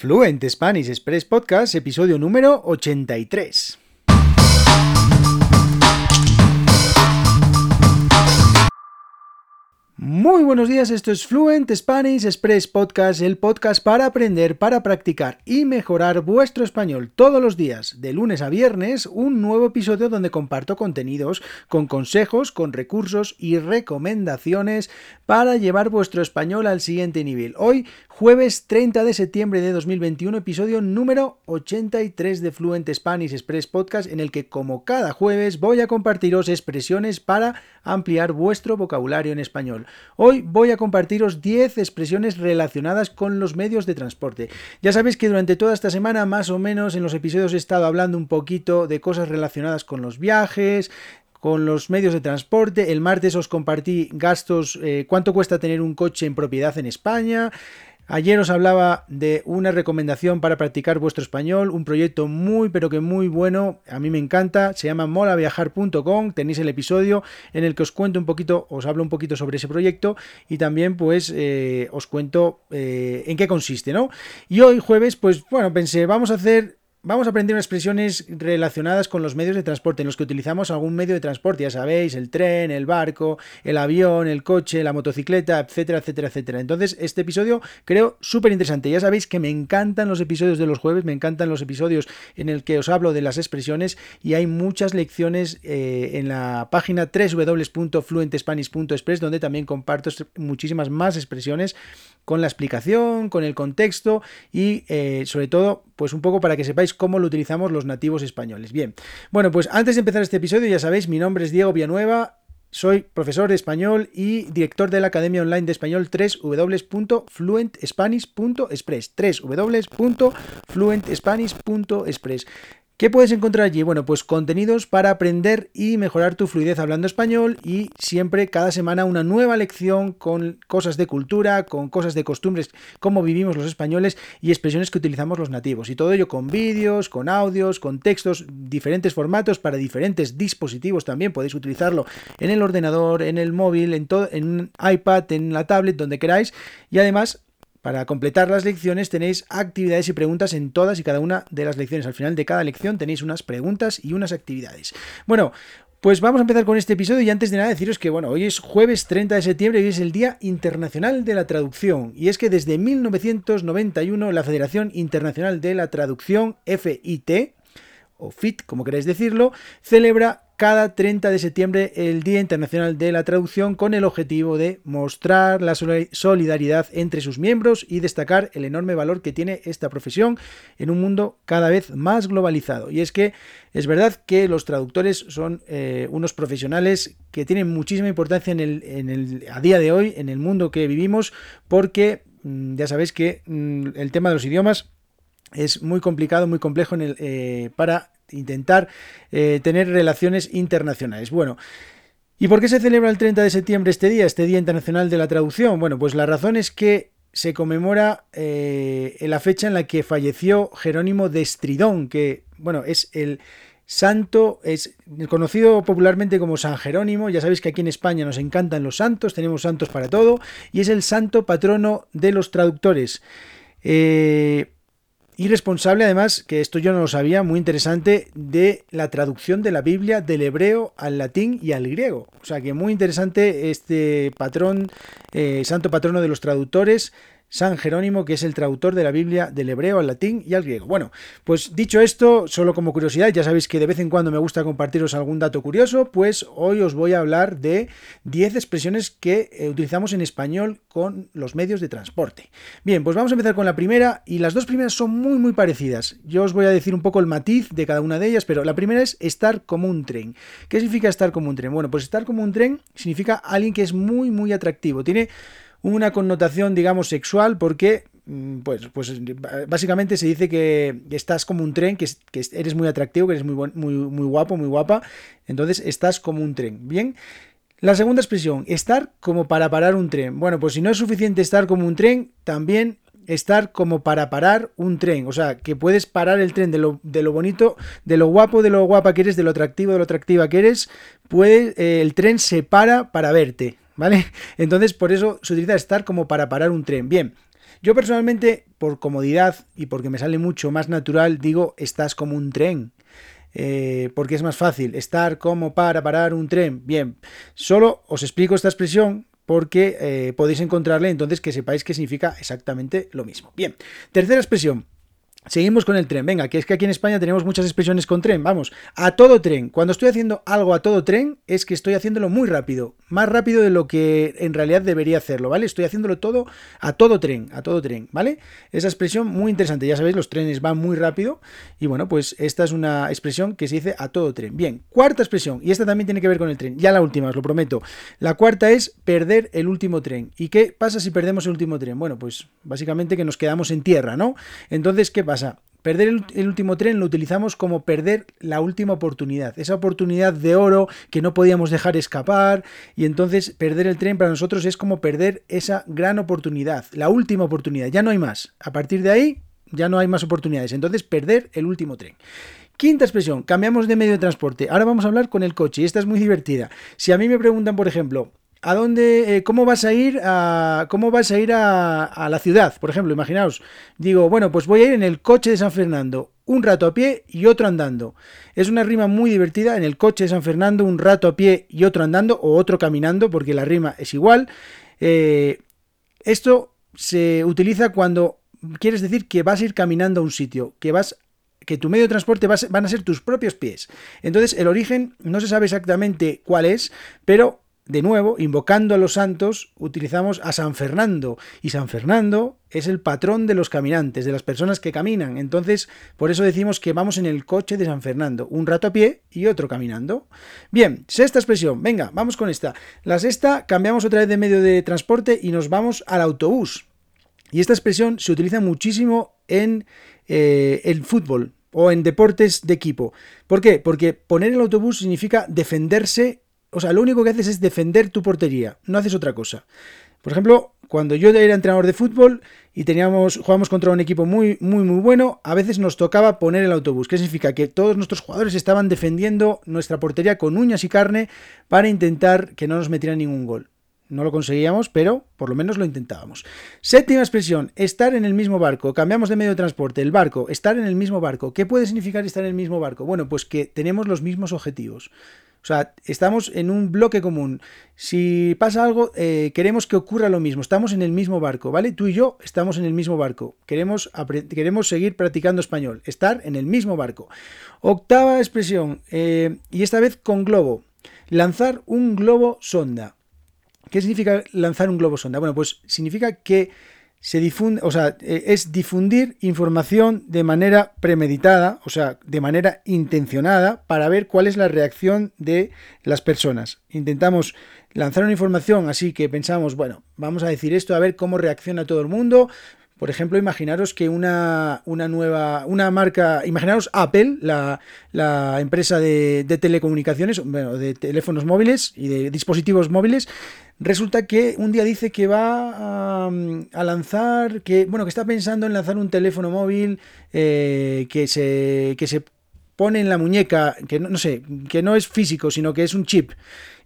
Fluent Spanish Express Podcast, episodio número 83. Muy buenos días, esto es Fluent Spanish Express Podcast, el podcast para aprender, para practicar y mejorar vuestro español todos los días, de lunes a viernes, un nuevo episodio donde comparto contenidos con consejos, con recursos y recomendaciones para llevar vuestro español al siguiente nivel. Hoy, jueves 30 de septiembre de 2021, episodio número 83 de Fluent Spanish Express Podcast, en el que como cada jueves voy a compartiros expresiones para ampliar vuestro vocabulario en español. Hoy voy a compartiros 10 expresiones relacionadas con los medios de transporte. Ya sabéis que durante toda esta semana, más o menos, en los episodios he estado hablando un poquito de cosas relacionadas con los viajes, con los medios de transporte. El martes os compartí gastos, eh, cuánto cuesta tener un coche en propiedad en España. Ayer os hablaba de una recomendación para practicar vuestro español, un proyecto muy pero que muy bueno, a mí me encanta, se llama molaviajar.com, tenéis el episodio en el que os cuento un poquito, os hablo un poquito sobre ese proyecto y también pues eh, os cuento eh, en qué consiste, ¿no? Y hoy jueves pues bueno, pensé, vamos a hacer Vamos a aprender unas expresiones relacionadas con los medios de transporte, en los que utilizamos algún medio de transporte, ya sabéis, el tren, el barco, el avión, el coche, la motocicleta, etcétera, etcétera, etcétera. Entonces, este episodio creo súper interesante. Ya sabéis que me encantan los episodios de los jueves, me encantan los episodios en el que os hablo de las expresiones y hay muchas lecciones eh, en la página www.fluentespanish.express donde también comparto muchísimas más expresiones con la explicación, con el contexto y eh, sobre todo, pues un poco para que sepáis cómo lo utilizamos los nativos españoles. Bien, bueno, pues antes de empezar este episodio, ya sabéis, mi nombre es Diego Villanueva, soy profesor de español y director de la Academia Online de Español www.fluentspanish.express www.fluentspanish.express ¿Qué puedes encontrar allí? Bueno, pues contenidos para aprender y mejorar tu fluidez hablando español y siempre cada semana una nueva lección con cosas de cultura, con cosas de costumbres, cómo vivimos los españoles y expresiones que utilizamos los nativos. Y todo ello con vídeos, con audios, con textos, diferentes formatos para diferentes dispositivos también. Podéis utilizarlo en el ordenador, en el móvil, en, todo, en un iPad, en la tablet, donde queráis. Y además para completar las lecciones tenéis actividades y preguntas en todas y cada una de las lecciones. Al final de cada lección tenéis unas preguntas y unas actividades. Bueno, pues vamos a empezar con este episodio y antes de nada deciros que bueno, hoy es jueves 30 de septiembre y es el Día Internacional de la Traducción. Y es que desde 1991 la Federación Internacional de la Traducción, FIT, o FIT como queráis decirlo, celebra cada 30 de septiembre el Día Internacional de la Traducción con el objetivo de mostrar la solidaridad entre sus miembros y destacar el enorme valor que tiene esta profesión en un mundo cada vez más globalizado. Y es que es verdad que los traductores son eh, unos profesionales que tienen muchísima importancia en el, a día de hoy en el mundo que vivimos porque mm, ya sabéis que mm, el tema de los idiomas es muy complicado, muy complejo en eh, para intentar eh, tener relaciones internacionales. Bueno, ¿y por qué se celebra el 30 de septiembre este día, este Día Internacional de la Traducción? Bueno, pues la razón es que se conmemora eh, la fecha en la que falleció Jerónimo de Estridón, que, bueno, es el santo, es conocido popularmente como San Jerónimo, ya sabéis que aquí en España nos encantan los santos, tenemos santos para todo, y es el santo patrono de los traductores. Eh, y responsable además, que esto yo no lo sabía, muy interesante, de la traducción de la Biblia del hebreo al latín y al griego. O sea que muy interesante este patrón, eh, santo patrono de los traductores, San Jerónimo, que es el traductor de la Biblia del hebreo al latín y al griego. Bueno, pues dicho esto, solo como curiosidad, ya sabéis que de vez en cuando me gusta compartiros algún dato curioso, pues hoy os voy a hablar de 10 expresiones que eh, utilizamos en español con los medios de transporte. Bien, pues vamos a empezar con la primera y las dos primeras son muy muy parecidas. Yo os voy a decir un poco el matiz de cada una de ellas, pero la primera es estar como un tren. ¿Qué significa estar como un tren? Bueno, pues estar como un tren significa alguien que es muy muy atractivo, tiene una connotación, digamos, sexual, porque mm, pues, pues básicamente se dice que estás como un tren, que, eres muy atractivo, que eres muy, muy, muy guapo, muy guapa, entonces estás como un tren. Bien. La segunda expresión, estar como para parar un tren. Bueno, pues si no es suficiente estar como un tren, también estar como para parar un tren. O sea, que puedes parar el tren de lo, de lo bonito, de lo guapo, de lo guapa que eres, de lo atractivo, de lo atractiva que eres. Puede, eh, el tren se para para verte. ¿Vale? Entonces, por eso se utiliza estar como para parar un tren. Bien, Yo personalmente, por comodidad y porque me sale mucho más natural, digo, estás como un tren. Eh, porque es más fácil estar como para parar un tren. Bien, solo os explico esta expresión porque eh, podéis encontrarle entonces que sepáis que significa exactamente lo mismo. Bien, tercera expresión, Seguimos con el tren. Venga, que es que aquí en España tenemos muchas expresiones con tren. Vamos, a todo tren. Cuando estoy haciendo algo a todo tren, es que estoy haciéndolo muy rápido. Más rápido de lo que en realidad debería hacerlo, ¿vale? Estoy haciéndolo todo a todo tren, a todo tren, ¿vale? Esa expresión muy interesante. Ya sabéis, los trenes van muy rápido. Y bueno, pues esta es una expresión que se dice a todo tren. Bien, cuarta expresión. Y esta también tiene que ver con el tren. Ya la última, os lo prometo. La cuarta es perder el último tren. ¿Y qué pasa si perdemos el último tren? Bueno, pues básicamente que nos quedamos en tierra, ¿no? Entonces, ¿qué pasa? Perder el, último tren lo utilizamos como perder la última oportunidad, esa oportunidad de oro que no podíamos dejar escapar y entonces perder el tren para nosotros es como perder esa gran oportunidad, la última oportunidad, ya no hay más. A partir de ahí ya no hay más oportunidades, entonces perder el último tren. Quinta expresión, cambiamos de medio de transporte. Ahora vamos a hablar con el coche esta es muy divertida. Si a mí me preguntan, por ejemplo, ¿A dónde, eh, cómo vas a ir a, cómo vas a ir a, la ciudad? Por ejemplo, imaginaos, digo, bueno, pues voy a ir en el coche de San Fernando, un rato a pie y otro andando. Es una rima muy divertida, en el coche de San Fernando, un rato a pie y otro andando, o otro caminando, porque la rima es igual. Eh, esto se utiliza cuando quieres decir que vas a ir caminando a un sitio, que vas que tu medio de transporte van a ser tus propios pies. Entonces, el origen no se sabe exactamente cuál es, pero de nuevo, invocando a los santos, utilizamos a San Fernando. Y San Fernando es el patrón de los caminantes, de las personas que caminan. Entonces, por eso decimos que vamos en el coche de San Fernando, un rato a pie y otro caminando. Bien, sexta expresión. Venga, vamos con esta. La sexta, cambiamos otra vez de medio de transporte y nos vamos al autobús. Y esta expresión se utiliza muchísimo en eh, el fútbol o en deportes de equipo. ¿Por qué? Porque poner el autobús significa defenderse o sea, lo único que haces es defender tu portería, no haces otra cosa. Por ejemplo, cuando yo era entrenador de fútbol y teníamos, jugábamos contra un equipo muy, muy, muy bueno, a veces nos tocaba poner el autobús. ¿Qué significa? Que todos nuestros jugadores estaban defendiendo nuestra portería con uñas y carne para intentar que no nos metieran ningún gol. No lo conseguíamos, pero por lo menos lo intentábamos. Séptima expresión, estar en el mismo barco. Cambiamos de medio de transporte, el barco, estar en el mismo barco. ¿Qué puede significar estar en el mismo barco? Bueno, pues que tenemos los mismos objetivos. O sea, estamos en un bloque común. Si pasa algo, eh, queremos que ocurra lo mismo. Estamos en el mismo barco, ¿vale? Tú y yo estamos en el mismo barco. Queremos, queremos seguir practicando español. Estar en el mismo barco. Octava expresión, eh, y esta vez con globo. Lanzar un globo sonda. ¿Qué significa lanzar un globo sonda? Bueno, pues significa que se difunde, o sea, eh, es difundir información de manera premeditada, o sea, de manera intencionada, para ver cuál es la reacción de las personas. Intentamos lanzar una información así que pensamos, bueno, vamos a decir esto, a ver cómo reacciona todo el mundo, por ejemplo, imaginaros que una, una nueva, una marca, imaginaros Apple, la, empresa de, telecomunicaciones, bueno, de teléfonos móviles y de dispositivos móviles, resulta que un día dice que va a, lanzar, que, bueno, que está pensando en lanzar un teléfono móvil eh, que, se, que se pone en la muñeca, que no, no sé, que no es físico, sino que es un chip.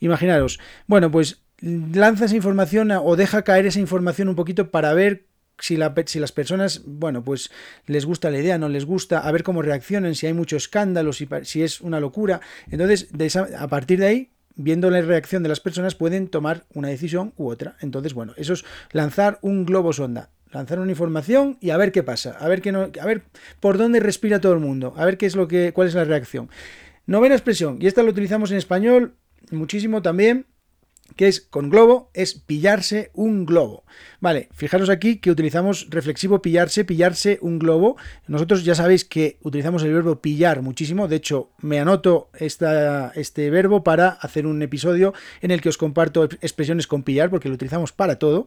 Imaginaros. Bueno, pues lanza esa información o deja caer esa información un poquito para ver si, si, las personas, bueno, pues les gusta la idea, no les gusta, a ver cómo reaccionan, si hay mucho escándalo, si, si es una locura. Entonces, a partir de ahí, viendo la reacción de las personas, pueden tomar una decisión u otra. Entonces, bueno, eso es lanzar un globo sonda, lanzar una información y a ver qué pasa, a ver, qué no, a ver por dónde respira todo el mundo, a ver qué es lo que, cuál es la reacción. Novena expresión, y esta la utilizamos en español muchísimo también, que es con globo, es pillarse un globo. Vale, fijaros aquí que utilizamos reflexivo pillarse, pillarse un globo. Nosotros ya sabéis que utilizamos el verbo pillar muchísimo. De hecho, me anoto esta, este verbo para hacer un episodio en el que os comparto expresiones con pillar, porque lo utilizamos para todo.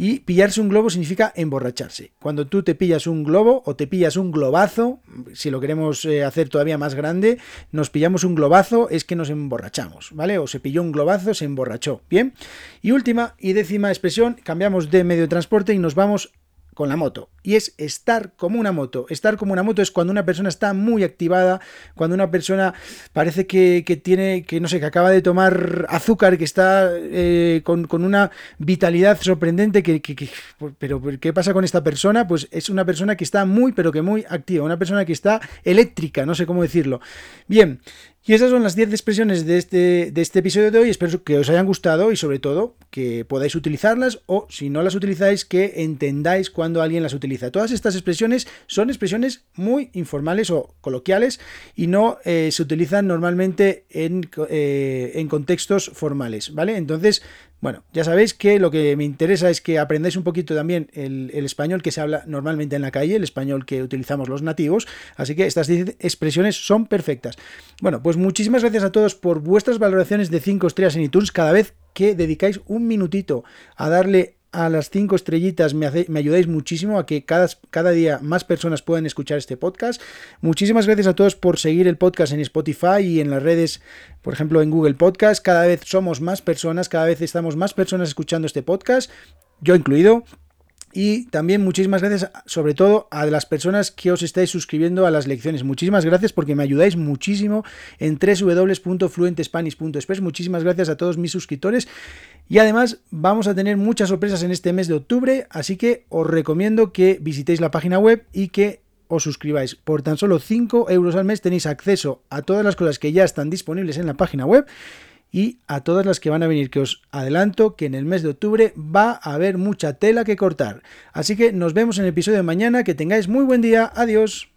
Y pillarse un globo significa emborracharse. Cuando tú te pillas un globo o te pillas un globazo, si lo queremos eh, hacer todavía más grande, nos pillamos un globazo, es que nos emborrachamos, ¿vale? O se pilló un globazo, se emborrachó. Bien. Y última y décima expresión, cambiamos de medio de transporte y nos vamos con la moto. Y es estar como una moto. Estar como una moto es cuando una persona está muy activada, cuando una persona parece que, tiene, que no sé, que acaba de tomar azúcar, que está eh, con, una vitalidad sorprendente. Que, pero, ¿qué pasa con esta persona? Pues es una persona que está muy, pero que muy activa. Una persona que está eléctrica, no sé cómo decirlo. Bien, y esas son las 10 expresiones de este, de este episodio de hoy. Espero que os hayan gustado y sobre todo que podáis utilizarlas o si no las utilizáis que entendáis cuando alguien las utiliza. Todas estas expresiones son expresiones muy informales o coloquiales y no eh, se utilizan normalmente en, eh, en contextos formales, ¿vale? Entonces bueno, ya sabéis que lo que me interesa es que aprendáis un poquito también el, español que se habla normalmente en la calle, el español que utilizamos los nativos, así que estas expresiones son perfectas. Bueno, pues muchísimas gracias a todos por vuestras valoraciones de 5 estrellas en iTunes cada vez que dedicáis un minutito a darle a las cinco estrellitas me, ayudáis muchísimo a que cada, cada, día más personas puedan escuchar este podcast. Muchísimas gracias a todos por seguir el podcast en Spotify y en las redes, por ejemplo en Google Podcast. Cada vez somos más personas, cada vez estamos más personas escuchando este podcast, yo incluido. Y también muchísimas gracias, sobre todo a las personas que os estáis suscribiendo a las lecciones. Muchísimas gracias porque me ayudáis muchísimo en www.fluentespanish.es. Muchísimas gracias a todos mis suscriptores. Y además vamos a tener muchas sorpresas en este mes de octubre, así que os recomiendo que visitéis la página web y que os suscribáis. Por tan solo 5 euros al mes tenéis acceso a todas las cosas que ya están disponibles en la página web y a todas las que van a venir, que os adelanto que en el mes de octubre va a haber mucha tela que cortar. Así que nos vemos en el episodio de mañana, que tengáis muy buen día, adiós.